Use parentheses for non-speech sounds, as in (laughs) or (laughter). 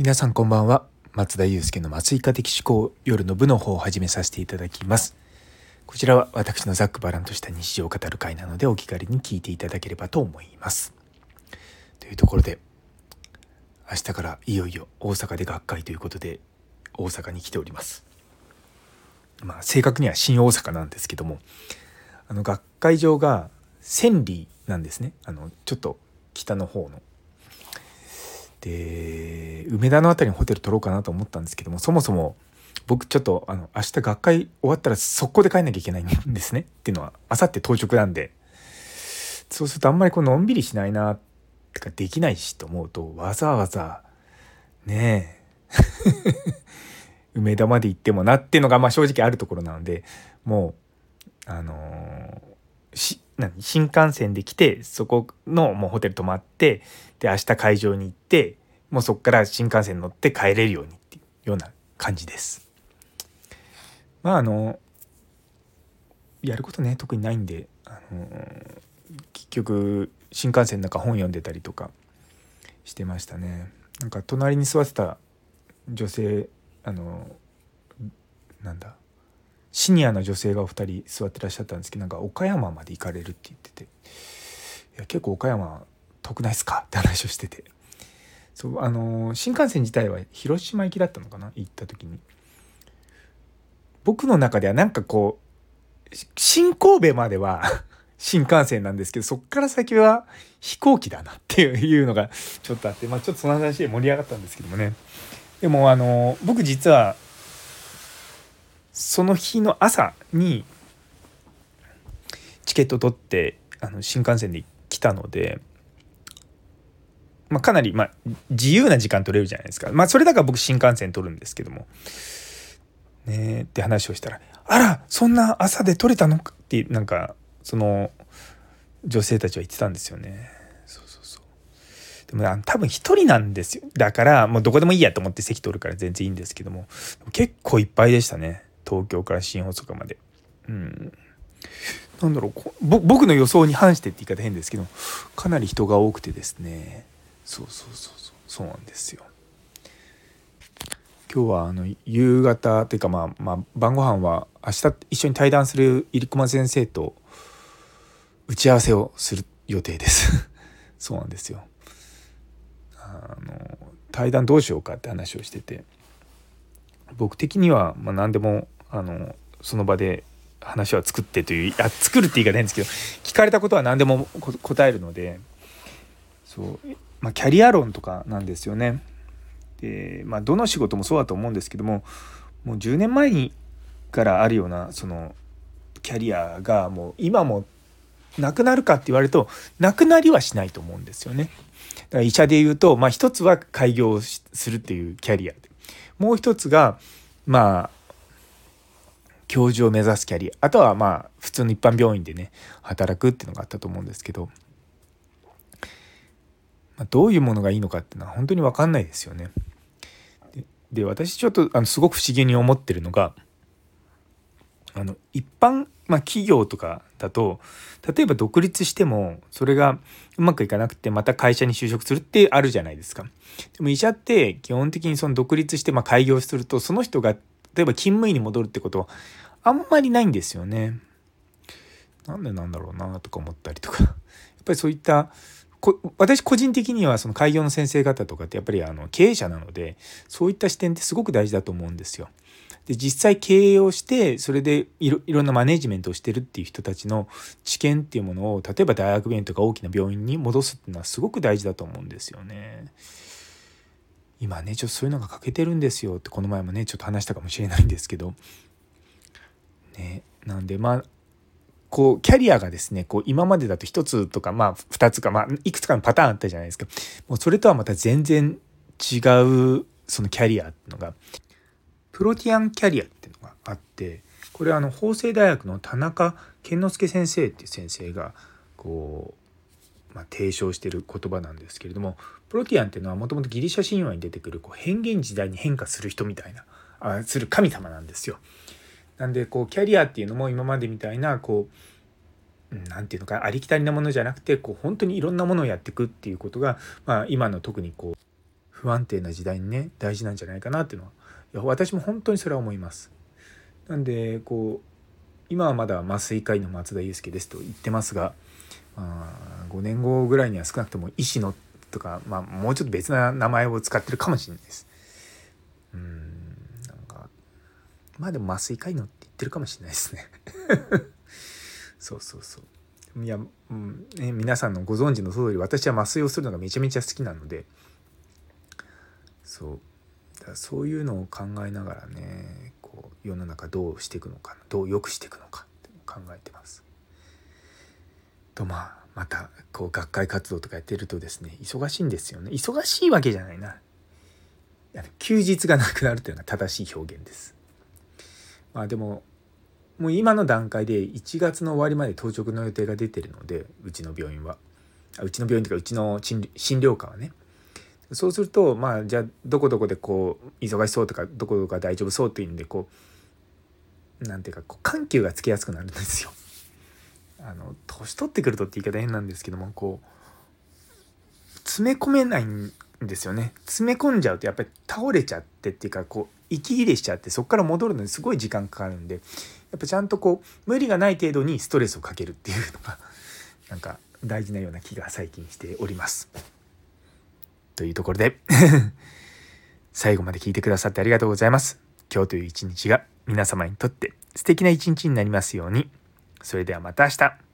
皆さんこんばんは。松田祐介の麻酔科的思考夜の部の方を始めさせていただきます。こちらは私のざっくばらんとした日常を語る会なのでお気軽に聞いていただければと思います。というところで明日からいよいよ大阪で学会ということで大阪に来ております。まあ正確には新大阪なんですけどもあの学会場が千里なんですね。あのちょっと北の方ので梅田の辺りにホテル取ろうかなと思ったんですけどもそもそも僕ちょっとあの明日学会終わったら速攻で帰んなきゃいけないんですねっていうのはあさって当直なんでそうするとあんまりこうのんびりしないなとかできないしと思うとわざわざねえ (laughs) 梅田まで行ってもなっていうのがまあ正直あるところなのでもうあのー、し何？新幹線で来てそこのもうホテル泊まってで明日会場に行ってもうそこから新幹線乗って帰れるようにっていうような感じです。まああのやることね特にないんで、あの結局新幹線の中本読んでたりとかしてましたね。なんか隣に座ってた女性あのなんだ？シニアの女性がお二人座ってらっしゃったんですけどなんか岡山まで行かれるって言ってて。いや結構岡山遠くないっすかって話をしてて。そうあの新幹線自体は広島行きだったのかな？行った時に。僕の中ではなんかこう新神戸までは (laughs) 新幹線なんですけどそっから先は飛行機だなっていうのがちょっとあってまあちょっとその話で盛り上がったんですけどもね。でもあの僕実はその日の朝にチケット取ってあの新幹線で来たので、まあ、かなり、まあ、自由な時間取れるじゃないですか。まあ、それだから僕新幹線取るんですけども。ねって話をしたら「あらそんな朝で取れたの?」ってなんかその女性たちは言ってたんですよね。そうそうそうでも多分一人なんですよだからもうどこでもいいやと思って席取るから全然いいんですけども結構いっぱいでしたね。東京から新大阪まで。うん。なんだろう僕の予想に反してって言い方変ですけどかなり人が多くてですねそうそうそうそうそうなんですよ。今日はあの夕方というかまあまあ晩ご飯は明日一緒に対談する入駒先生と打ち合わせをする予定です (laughs) そうなんですよ。あの対談どうしようかって話をしてて僕的にはまあ何でもあのその場で話は作ってというあ作るって言い方変ですけど聞かれたことは何でも答えるのでそう、まあ、キャリア論とかなんですよね。でまあどの仕事もそうだと思うんですけどももう10年前にからあるようなそのキャリアがもう今もなくなるかって言われるとなくなりはしないと思うんですよね。だから医者で言うと、まあ、一つは開業するっていうキャリアもう一つがまあ教授を目指すキャリアあとはまあ普通の一般病院でね働くっていうのがあったと思うんですけど、まあ、どういうものがいいのかっていうのは本当に分かんないですよね。で私ちょっとあのすごく不思議に思ってるのがあの一般、まあ、企業とかだと例えば独立してもそれがうまくいかなくてまた会社に就職するってあるじゃないですか。でも医者って基本的にその独立してま開業するとその人が例えば勤務医に戻るってことはあんまりないんですよね。なんでなんだろうなとか思ったりとか (laughs) やっぱりそういった私個人的にはその開業の先生方とかってやっぱりあの経営者なのでそういった視点ってすごく大事だと思うんですよ。で実際経営をしてそれでいろいろんなマネジメントをしてるっていう人たちの知見っていうものを例えば大学病院とか大きな病院に戻すっていうのはすごく大事だと思うんですよね。今ねちょっとそういうのが欠けてるんですよってこの前もねちょっと話したかもしれないんですけど。ねなんでまあこうキャリアがですねこう今までだと1つとかまあ2つかまあいくつかのパターンあったじゃないですか。もうそれとはまた全然違うそのキャリアっていうのがプロティアンキャリアっていうのがあってこれはあの法政大学の田中健之介先生っていう先生がこう、まあ、提唱してる言葉なんですけれどもプロティアンっていうのはもともとギリシャ神話に出てくるこう変幻時代に変化する人みたいなあする神様なんですよ。なんでこうキャリアっていうのも今までみたいなこう何て言うのかありきたりなものじゃなくてこう本当にいろんなものをやっていくっていうことが、まあ、今の特にこう不安定な時代にね大事なんじゃないかなっていうのはいや私も本当にそれは思います。なんでこう今はまだ麻酔科医の松田祐介ですと言ってますが、5年後ぐらいには少なくとも医師のとか、まあ、もうちょっと別な名前を使ってるかもしれないです。うんなんかまあでも麻酔科医のって言ってるかもしれないですね。(laughs) そうそうそう。いや、うんね、皆さんのご存知の通り私は麻酔をするのがめちゃめちゃ好きなのでそうだそういうのを考えながらねこう世の中どうしていくのかどう良くしていくのかって考えてます。とまあまたこう学会活動とかやってるとですね忙しいんですよね忙しいわけじゃないな休日がなくなるというのが正しい表現です。まあでももう今の段階で1月の終わりまで当直の予定が出てるのでうちの病院はうちの病院というかうちの診療科はねそうするとまあじゃあどこどこでこう忙しそうとかどこどこが大丈夫そうっていうんでこうなんていうかこう緩急がつきやすくなるんですよ。あの年取ってくるとって言い方変なんですけどもこう詰め込めないんですよね詰め込んじゃうとやっぱり倒れちゃってっていうかこう息切れしちゃってそこから戻るのにすごい時間かかるんでやっぱちゃんとこう無理がない程度にストレスをかけるっていうのが (laughs) なんか大事なような気が最近しております。というところで (laughs) 最後まで聞いてくださってありがとうございます。今日という一日が皆様にとって素敵な一日になりますように。それではまた明日。